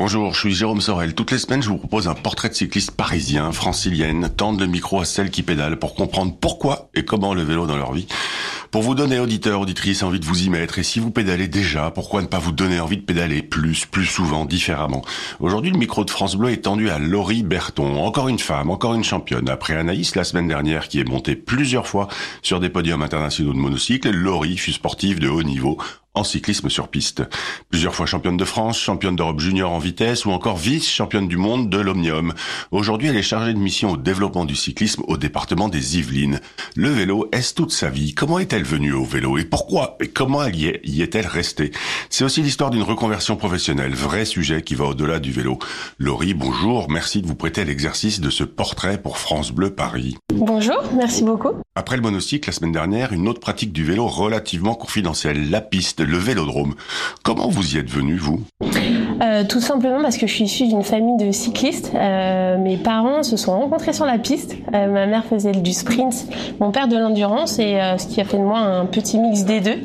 Bonjour, je suis Jérôme Sorel. Toutes les semaines, je vous propose un portrait de cycliste parisien, francilienne, tendre le micro à celles qui pédalent pour comprendre pourquoi et comment le vélo dans leur vie. Pour vous donner, auditeurs, auditrices, envie de vous y mettre. Et si vous pédalez déjà, pourquoi ne pas vous donner envie de pédaler plus, plus souvent, différemment? Aujourd'hui, le micro de France Bleu est tendu à Laurie Berton. Encore une femme, encore une championne. Après Anaïs, la semaine dernière, qui est montée plusieurs fois sur des podiums internationaux de monocycle, Laurie fut sportive de haut niveau en cyclisme sur piste. Plusieurs fois championne de France, championne d'Europe junior en vitesse ou encore vice-championne du monde de l'Omnium. Aujourd'hui, elle est chargée de mission au développement du cyclisme au département des Yvelines. Le vélo, est-ce toute sa vie? Comment est-elle venue au vélo? Et pourquoi? Et comment elle y, est, y est-elle restée? C'est aussi l'histoire d'une reconversion professionnelle, vrai sujet qui va au-delà du vélo. Laurie, bonjour, merci de vous prêter à l'exercice de ce portrait pour France Bleu Paris. Bonjour, merci beaucoup. Après le monocycle la semaine dernière, une autre pratique du vélo relativement confidentielle, la piste, le vélodrome. Comment vous y êtes venu, vous? Euh, tout simplement parce que je suis issue d'une famille de cyclistes. Euh, mes parents se sont rencontrés sur la piste. Euh, ma mère faisait du sprint, mon père de l'endurance, et ce qui a fait de moi un petit mix des deux.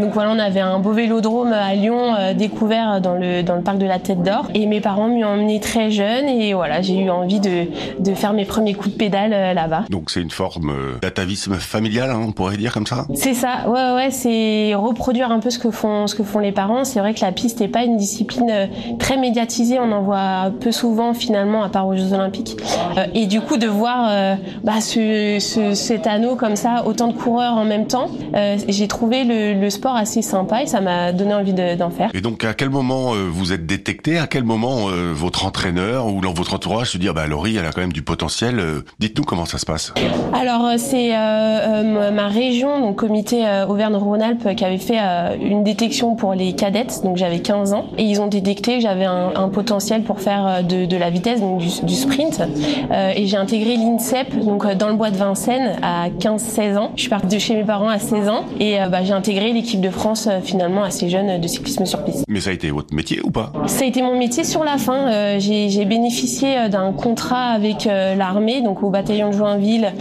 donc voilà, on avait un beau vélodrome à Lyon découvert dans le dans le parc de la Tête d'Or, et mes parents m'y ont emmené très jeune, et voilà, j'ai eu envie de de faire mes premiers coups de pédale là-bas. Donc c'est une forme d'atavisme familial, hein, on pourrait dire comme ça? C'est ça, ouais ouais, c'est reproduire un peu ce que font ce que font les parents. C'est vrai que la piste n'est pas une discipline très médiatisé, on en voit peu souvent finalement à part aux Jeux Olympiques. Euh, et du coup de voir euh, bah, ce, ce, cet anneau comme ça, autant de coureurs en même temps, euh, j'ai trouvé le, le, sport assez sympa et ça m'a donné envie d'en faire. Et donc à quel moment vous êtes détecté? À quel moment votre entraîneur ou votre entourage se dit ah bah Laurie elle a quand même du potentiel Dites-nous comment ça se passe. Alors c'est ma région, donc comité Auvergne-Rhône-Alpes qui avait fait une détection pour les cadettes, donc j'avais 15 ans et ils ont détecté j'avais un, potentiel pour faire euh, de, la vitesse, donc du, sprint. Euh, et j'ai intégré l'INSEP, donc euh, dans le bois de Vincennes, à 15-16 ans. Je suis partie de chez mes parents à 16 ans et bah, j'ai intégré l'équipe de France finalement assez jeune de cyclisme sur piste. Mais ça a été votre métier ou pas? Ça a été mon métier sur la fin. j'ai bénéficié d'un contrat avec l'armée, donc au bataillon de Joinville,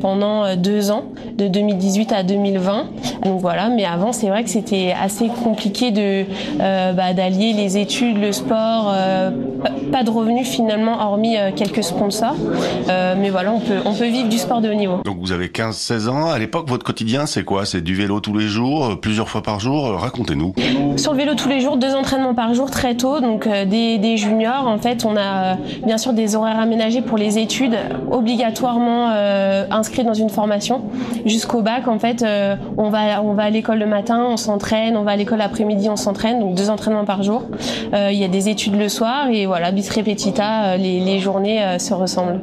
pendant deux ans, de 2018 à 2020. Donc voilà, mais avant c'est vrai que c'était assez compliqué de bah, d'allier les études le sport, euh, pas de revenus finalement hormis euh, quelques sponsors. Euh, mais voilà, on peut, on peut vivre du sport de haut niveau. Donc vous avez 15-16 ans. À l'époque, votre quotidien, c'est quoi? C'est du vélo tous les jours, plusieurs fois par jour Racontez-nous. Sur le vélo tous les jours, deux entraînements par jour très tôt. Donc des, des juniors, en fait, on a bien sûr des horaires aménagés pour les études, obligatoirement inscrits dans une formation. Jusqu'au bac, en fait, on va, on va à l'école le matin, on s'entraîne, on va à l'école l'après-midi, on s'entraîne. Donc deux entraînements par jour. Euh, il y a des études le soir et voilà, bis repetita, euh, les, les journées euh, se ressemblent.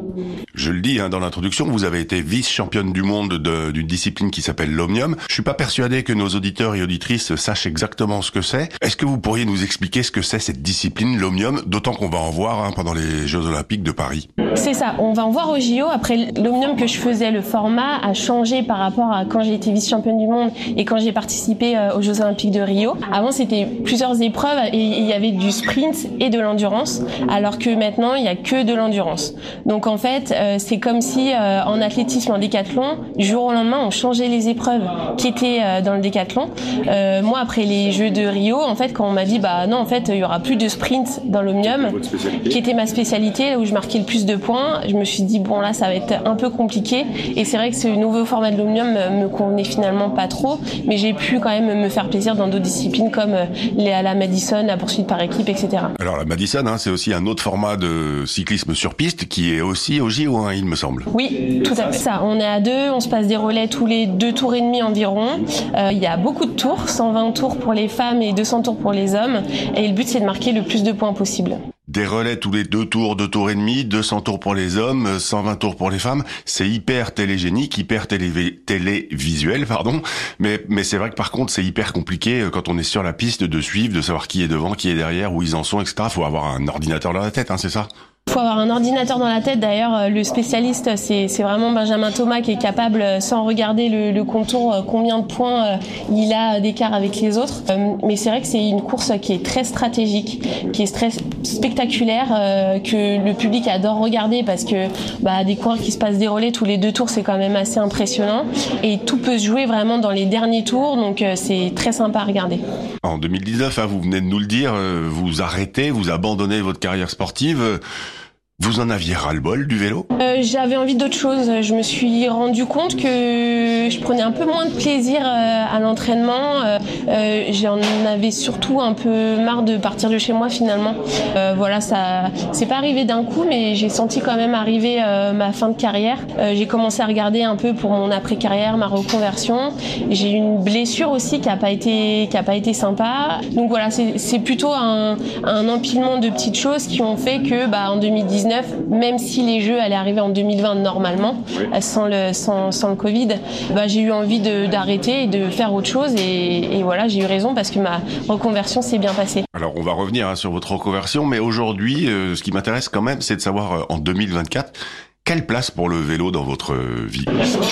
Je le dis hein, dans l'introduction, vous avez été vice-championne du monde d'une discipline qui s'appelle l'omnium. Je suis pas persuadé que nos auditeurs et auditrices sachent exactement ce que c'est. Est-ce que vous pourriez nous expliquer ce que c'est cette discipline, l'omnium, d'autant qu'on va en voir hein, pendant les Jeux Olympiques de Paris? C'est ça, on va en voir au JO. Après, l'omnium que je faisais, le format a changé par rapport à quand j'ai été vice-championne du monde et quand j'ai participé aux Jeux Olympiques de Rio. Avant, c'était plusieurs épreuves et il y avait du sprint et de l'endurance, alors que maintenant il y a que de l'endurance. Donc en fait, euh, c'est comme si euh, en athlétisme, en décathlon, du jour au lendemain, on changeait les épreuves qui étaient euh, dans le décathlon. moi, après les Jeux de Rio, en fait, quand on m'a dit bah non, en fait, il y aura plus de sprint dans l'omnium, qui était ma spécialité, là où je marquais le plus de points, je me suis dit bon là, ça va être un peu compliqué. Et c'est vrai que ce nouveau format de l'omnium me convenait finalement pas trop, mais j'ai pu quand même me faire plaisir dans d'autres disciplines comme les à la Madison, la poursuite par équipe, etc. Alors la Madison, hein, c'est aussi un autre format de cyclisme sur piste qui est aussi au JO, hein, il me semble. Oui, tout à fait ça. On est à deux, on se passe des relais tous les deux tours et demi environ. Euh, il y a beaucoup de tours, 120 tours pour les femmes et 200 tours pour les hommes. Et le but c'est de marquer le plus de points possible des relais tous les deux tours, deux tours et demi, 200 tours pour les hommes, 120 tours pour les femmes. C'est hyper télégénique, hyper télé télévisuel, pardon. Mais, mais c'est vrai que par contre, c'est hyper compliqué euh, quand on est sur la piste de suivre, de savoir qui est devant, qui est derrière, où ils en sont, etc. Faut avoir un ordinateur dans la tête, hein, c'est ça? Faut avoir un ordinateur dans la tête. D'ailleurs, le spécialiste, c'est vraiment Benjamin Thomas qui est capable, sans regarder le, contour, combien de points il a d'écart avec les autres. Mais c'est vrai que c'est une course qui est très stratégique, qui est très spectaculaire, que le public adore regarder parce que bah, des coureurs qui se passent des relais tous les deux tours, c'est quand même assez impressionnant. Et tout peut se jouer vraiment dans les derniers tours, donc c'est très sympa à regarder. En 2019, hein, vous venez de nous le dire, vous arrêtez, vous abandonnez votre carrière sportive. Vous en aviez ras-le-bol du vélo? Euh, J'avais envie d'autre chose. Je me suis rendu compte que je prenais un peu moins de plaisir euh, à l'entraînement. Euh, J'en avais surtout un peu marre de partir de chez moi finalement. Voilà, ça, c'est pas arrivé d'un coup, mais j'ai senti quand même arriver ma fin de carrière. j'ai commencé à regarder un peu pour mon après-carrière, ma reconversion. J'ai eu une blessure aussi qui a pas été, qui a pas été sympa. Donc voilà, c'est plutôt un, un empilement de petites choses qui ont fait que, bah, en 2019 même si les Jeux allaient arriver en 2020 normalement, oui. sans, le, sans, sans, le Covid, bah, j'ai eu envie d'arrêter et de faire autre chose. Et, et voilà, j'ai eu raison parce que ma reconversion s'est bien passée. Alors, on va revenir hein, sur votre reconversion, mais aujourd'hui, euh, ce qui m'intéresse quand même, c'est de savoir euh, en 2024, quelle place pour le vélo dans votre vie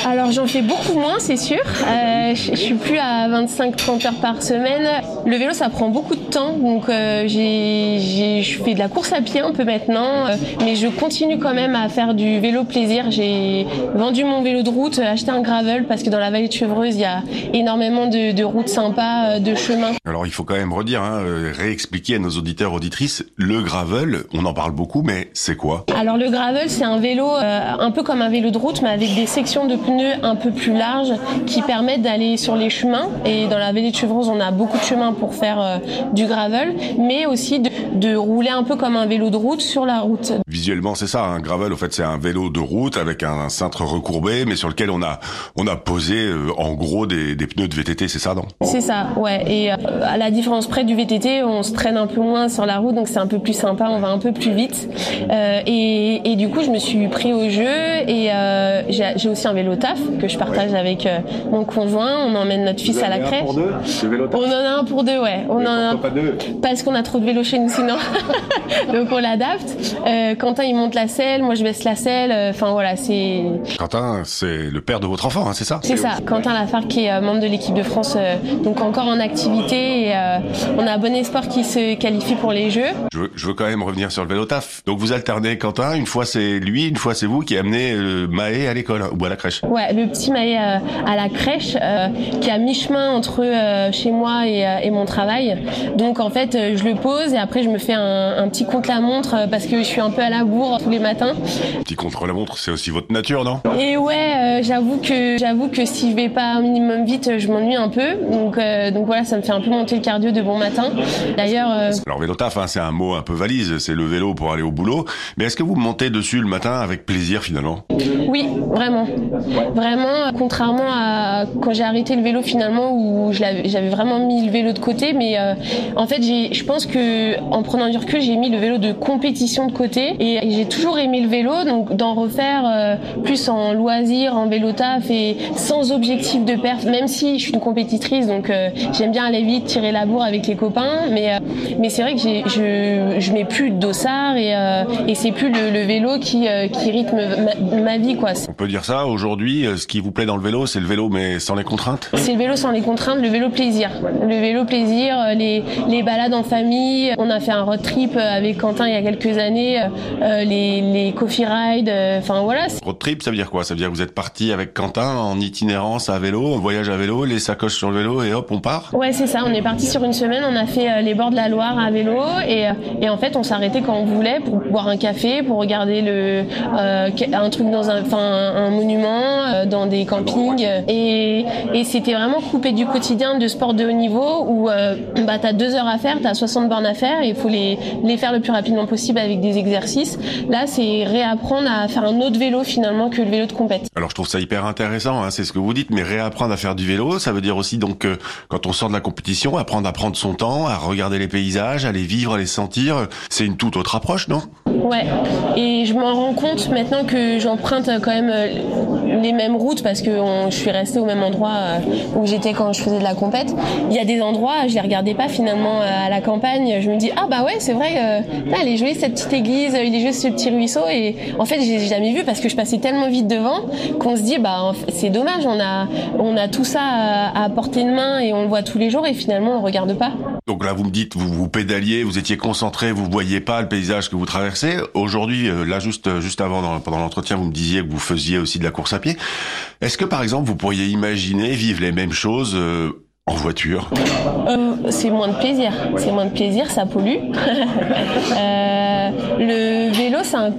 Alors j'en fais beaucoup moins, c'est sûr. Euh, je suis plus à 25-30 heures par semaine. Le vélo, ça prend beaucoup de temps, donc euh, j'ai, je fais de la course à pied un peu maintenant, euh, mais je continue quand même à faire du vélo plaisir. J'ai vendu mon vélo de route, acheté un gravel parce que dans la vallée de Chevreuse, il y a énormément de, de routes sympas, de chemins. Alors il faut quand même redire, hein, réexpliquer à nos auditeurs auditrices, le gravel, on en parle beaucoup, mais c'est quoi? Alors le gravel, c'est un vélo un peu comme un vélo de route, mais avec des sections de pneus un peu plus larges qui permettent d'aller sur les chemins. Et dans la vallée de Chevreuse, on a beaucoup de chemins pour faire euh, du gravel, mais aussi de, de, rouler un peu comme un vélo de route sur la route. Visuellement, c'est ça. Un gravel, au fait, c'est un vélo de route avec un cintre recourbé, mais sur lequel on a on a posé euh, en gros des, des, pneus de VTT, c'est ça, non? C'est ça, ouais. Et euh, à la différence près du VTT, on se traîne un peu moins sur la route, donc c'est un peu plus sympa, on va un peu plus vite. Euh, et, et, du coup, je me suis pris au jeu et euh, j'ai aussi un vélo taf que je partage ouais. avec euh, mon conjoint. On emmène notre fils à la crèche. pour deux, vélo on en a un pour deux, ouais. On Mais en a un... pas deux parce qu'on a trop de vélos chez nous sinon. donc on l'adapte. Euh, Quentin il monte la selle, moi je baisse la selle. Enfin voilà, c'est. Quentin, c'est le père de votre enfant, hein, c'est ça C'est ça. Quentin Lafargue qui est membre de l'équipe de France, donc encore en activité. Et, on a bon espoir qu'il se qualifie pour les Jeux. Je veux, je veux quand même revenir sur le vélo taf. Donc vous alternez Quentin, une fois c'est lui, une fois c'est vous qui amenez euh, Maë à l'école ou à la crèche. Ouais, le petit Maë euh, à la crèche euh, qui a mi-chemin entre euh, chez moi et, et, mon travail. Donc en fait, je le pose et après je me fais un, un petit contre la montre parce que je suis un peu à la bourre tous les matins. Petit contre la montre, c'est aussi votre nature, non? Et ouais, j'avoue que j'avoue que si je vais pas un minimum vite, je m'ennuie un peu. Donc donc voilà, ça me fait un peu monter le cardio de bon matin. D'ailleurs. Alors vélo taf, hein, c'est un mot un peu valise, c'est le vélo pour aller au boulot. Mais est-ce que vous montez dessus le matin avec plaisir finalement oui, vraiment. Vraiment, contrairement à quand j'ai arrêté le vélo finalement où j'avais vraiment mis le vélo de côté, mais euh, en fait, je pense que en prenant du recul, j'ai mis le vélo de compétition de côté et, j'ai toujours aimé le vélo, donc d'en refaire euh, plus en loisir, en vélo taf et sans objectif de perte, même si je suis une compétitrice, donc euh, j'aime bien aller vite, tirer la bourre avec les copains, mais, mais c'est vrai que je, je mets plus de dossard et, c'est plus le, vélo qui, rythme ma vie quoi. On peut dire ça aujourd'hui, ce qui vous plaît dans le vélo, c'est le vélo mais sans les contraintes C'est le vélo sans les contraintes, le vélo plaisir. Le vélo plaisir, les, les balades en famille. On a fait un road trip avec Quentin il y a quelques années, euh, les, les coffee rides, enfin euh, voilà. Road trip, ça veut dire quoi? Ça veut dire que vous êtes parti avec Quentin en itinérance à vélo, en voyage à vélo, les sacoches sur le vélo et hop, on part? Ouais, c'est ça. On est parti sur une semaine, on a fait euh, les bords de la Loire à vélo et, et en fait on s'arrêtait quand on voulait pour boire un café, pour regarder le, un truc dans un, un monument, euh, dans des campings. Et, et c'était vraiment coupé du quotidien de sport de haut niveau où euh, bah, tu as deux heures à faire, tu as 60 bornes à faire et il faut les, les faire le plus rapidement possible avec des exercices. Là, c'est réapprendre à faire un autre vélo finalement que le vélo de compète. Alors je trouve ça hyper intéressant, hein, c'est ce que vous dites, mais réapprendre à faire du vélo, ça veut dire aussi donc euh, quand on sort de la compétition, apprendre à prendre son temps, à regarder les paysages, à les vivre, à les sentir. C'est une toute autre approche, non? Ouais, et je m'en rends compte maintenant que j'emprunte quand même les mêmes routes parce que je suis restée au même endroit où j'étais quand je faisais de la compète. Il y a des endroits, je les regardais pas finalement à la campagne. Je me dis ah bah ouais c'est vrai, là elle est jolie cette petite église, il est jolie ce petit ruisseau et en fait j'ai jamais vu parce que je passais tellement vite devant qu'on se dit bah c'est dommage, on a on a tout ça à, portée de main et on le voit tous les jours et finalement on le regarde pas. Donc là vous me dites vous vous pédaliez, vous étiez concentré, vous voyez pas le paysage que vous traversez. Aujourd'hui euh, là juste juste avant pendant l'entretien vous me disiez que vous faisiez aussi de la course à pied. Est-ce que par exemple vous pourriez imaginer vivre les mêmes choses euh, en voiture? Euh, C'est moins de plaisir. C'est moins de plaisir, ça pollue. euh, le vélo, c'est un,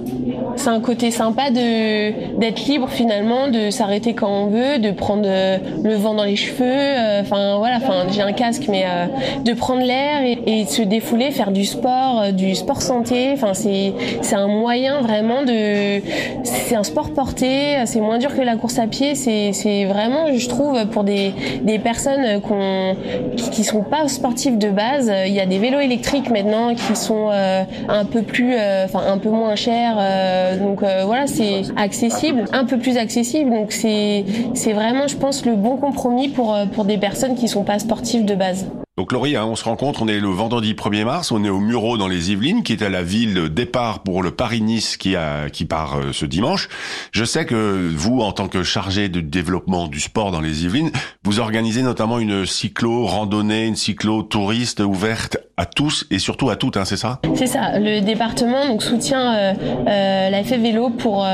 un côté sympa d'être libre finalement, de s'arrêter quand on veut, de prendre euh, le vent dans les cheveux. Euh, enfin voilà, j'ai un casque, mais euh, de prendre l'air et, de se défouler, faire du sport, du sport santé. Enfin c'est un moyen vraiment de. C'est un sport porté. C'est moins dur que la course à pied. C'est vraiment, je trouve, pour des des personnes qu'on qui, sont pas sportifs de base. Il y a des vélos électriques maintenant qui sont un peu plus, euh, enfin un peu moins chers. Euh, donc voilà, c'est accessible, un peu plus accessible. Donc c'est c'est vraiment, je pense, le bon compromis pour pour des personnes qui sont pas sportives de base. Donc Laurie, hein, on se rencontre, on est le vendredi 1er mars, on est au Muro dans les Yvelines, qui est à la ville départ pour le Paris-Nice qui, a, qui part euh, ce dimanche. Je sais que vous, en tant que chargé de développement du sport dans les Yvelines, vous organisez notamment une cyclo-randonnée, une cyclo-touriste ouverte à tous et surtout à toutes, hein, c'est ça? C'est ça. Le département donc soutient euh, euh, la FF Vélo pour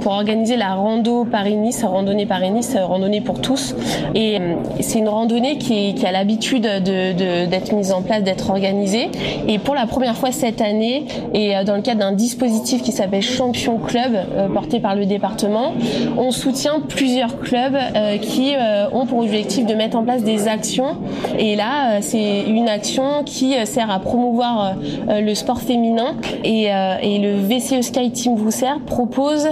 pour organiser la rando Paris-Nice, randonnée Paris-Nice, randonnée pour tous. Et c'est une randonnée qui, qui a l'habitude de d'être mise en place, d'être organisée. Et pour la première fois cette année, et euh, dans le cadre d'un dispositif qui s'appelle Champion Club, euh, porté par le département, on soutient plusieurs clubs euh, qui ont pour objectif de mettre en place des actions. Et là, c'est une action qui sert à promouvoir le sport féminin. Et, le VCE Sky Team Vousser propose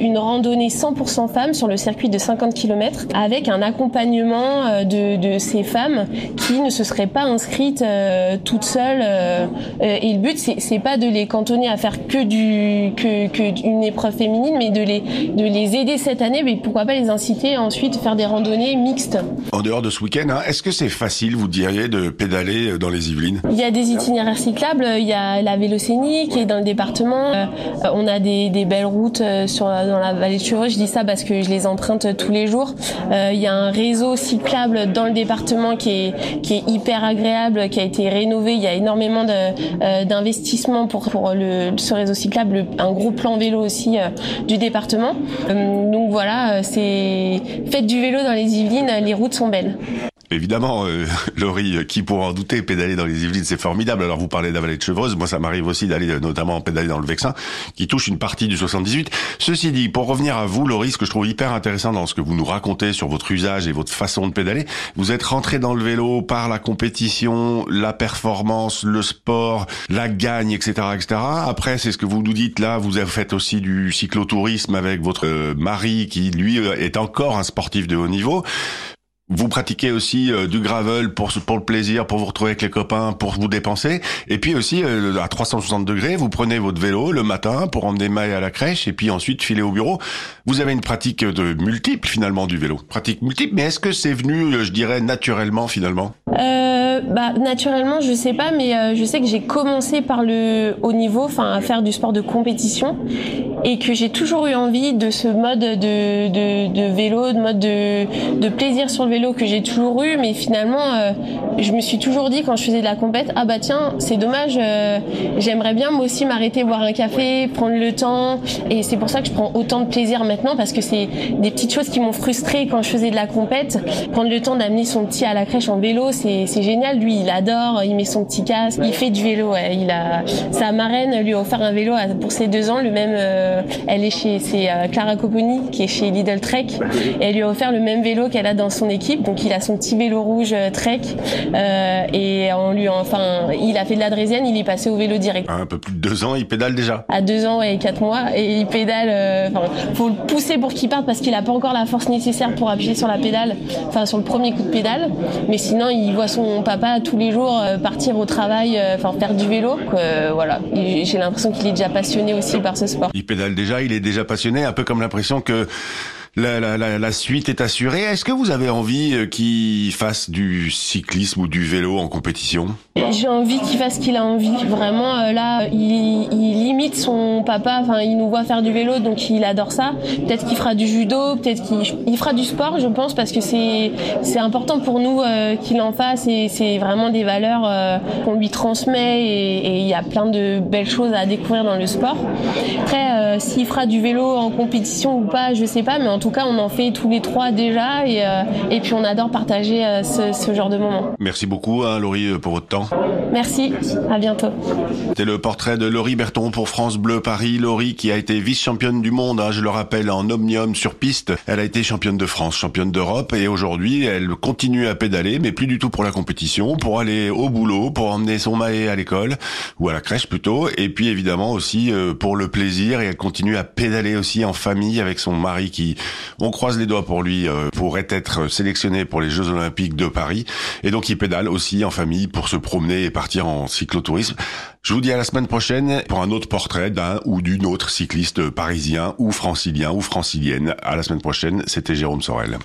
une randonnée 100% femmes sur le circuit de 50 km avec un accompagnement de, de ces femmes qui ne se serait pas inscrite euh, toute seule. Euh, euh, et le but, c'est pas de les cantonner à faire que du que, que une épreuve féminine, mais de les de les aider cette année. Mais pourquoi pas les inciter ensuite à faire des randonnées mixtes. En dehors de ce week-end, hein, est-ce que c'est facile, vous diriez, de pédaler dans les Yvelines? Il y a des itinéraires cyclables. Il y a la Vélocénie qui est dans le département. on a des, des belles routes sur dans la vallée de Chevreuse. Je dis ça parce que je les emprunte tous les jours. il y a un réseau cyclable dans le département qui est qui est hyper agréable, qui a été rénové. Il y a énormément euh, d'investissements pour, pour le, ce réseau cyclable, un gros plan vélo aussi euh, du département. Euh, donc voilà, c'est faites du vélo dans les Yvelines, les routes sont belles. Évidemment, euh, Laurie, qui pourra en douter, pédaler dans les Yvelines, c'est formidable. Alors vous parlez de la vallée de Chevreuse, moi ça m'arrive aussi d'aller euh, notamment pédaler dans le Vexin, qui touche une partie du 78. Ceci dit, pour revenir à vous, Laurie, ce que je trouve hyper intéressant dans ce que vous nous racontez sur votre usage et votre façon de pédaler, vous êtes rentré dans le vélo par la compétition, la performance, le sport, la gagne, etc., etc. Après, c'est ce que vous nous dites là, vous avez fait aussi du cyclotourisme avec votre euh, mari, qui lui est encore un sportif de haut niveau. Vous pratiquez aussi euh, du gravel pour pour le plaisir, pour vous retrouver avec les copains, pour vous dépenser. Et puis aussi euh, à 360 degrés, vous prenez votre vélo le matin pour emmener Maï à la crèche et puis ensuite filer au bureau. Vous avez une pratique de multiple finalement du vélo, pratique multiple. Mais est-ce que c'est venu, euh, je dirais, naturellement finalement? Bah naturellement, je sais pas, mais je sais que j'ai commencé par le haut niveau, enfin à faire du sport de compétition, et que j'ai toujours eu envie de ce mode de de, de vélo, de mode de de plaisir sur le vélo que j'ai toujours eu, mais finalement, euh, je me suis toujours dit quand je faisais de la compète, ah bah tiens, c'est dommage, euh, j'aimerais bien moi aussi m'arrêter, boire un café, prendre le temps, et c'est pour ça que je prends autant de plaisir maintenant parce que c'est des petites choses qui m'ont frustré quand je faisais de la compète. Prendre le temps d'amener son petit à la crèche en vélo, c'est génial. Lui, il adore, il met son petit casque, il fait du vélo. Ouais. Il a sa marraine lui a offert un vélo pour ses deux ans, le même. Euh, elle est chez c'est Clara Coponi qui est chez Lidl Trek, et elle lui a offert le même vélo qu'elle a dans son équipe donc il a son petit vélo rouge euh, Trek euh, et on lui enfin il a fait de la drésienne, il est passé au vélo direct. Un peu plus de deux ans, il pédale déjà. À deux ans et quatre mois et il pédale. Euh, enfin, faut le pousser pour qu'il parte parce qu'il a pas encore la force nécessaire pour appuyer sur la pédale, enfin sur le premier coup de pédale. Mais sinon il voit son pas tous les jours partir au travail, enfin faire du vélo. voilà, j'ai l'impression qu'il est déjà passionné aussi par ce sport. Il pédale déjà, il est déjà passionné, un peu comme l'impression que la, la, la, suite est assurée. Est-ce que vous avez envie euh, qu'il fasse du cyclisme ou du vélo en compétition? J'ai envie qu'il fasse ce qu'il a envie. Vraiment, euh, là, il, il, limite son papa. Enfin, il nous voit faire du vélo, donc il adore ça. Peut-être qu'il fera du judo, peut-être qu'il fera du sport, je pense, parce que c'est c'est important pour nous euh, qu'il en fasse et c'est vraiment des valeurs qu'on lui transmet et il y a plein de belles choses à découvrir dans le sport. Après, s'il fera du vélo en compétition ou pas, je sais pas, mais tout cas, on en fait tous les trois déjà et, euh, puis on adore partager euh, ce, genre de moments. Merci beaucoup, hein, Laurie, euh, pour votre temps. Merci, à bientôt. C'était le portrait de Laurie Berton pour France Bleu Paris. Laurie qui a été vice-championne du monde, hein, je le rappelle, en omnium sur piste. Elle a été championne de France, championne d'Europe et aujourd'hui, elle continue à pédaler, mais plus du tout pour la compétition, pour aller au boulot, pour emmener son maé à l'école ou à la crèche plutôt, et puis évidemment aussi pour le plaisir et elle continue à pédaler aussi en famille avec son mari qui on croise les doigts pour lui, euh, pourrait être sélectionné pour les Jeux Olympiques de Paris. Et donc il pédale aussi en famille pour se promener et partir en. Je vous dis à la semaine prochaine pour un autre portrait d'un ou d'une autre cycliste parisien ou francilien ou francilienne. À la semaine prochaine, c'était Jérôme Sorel.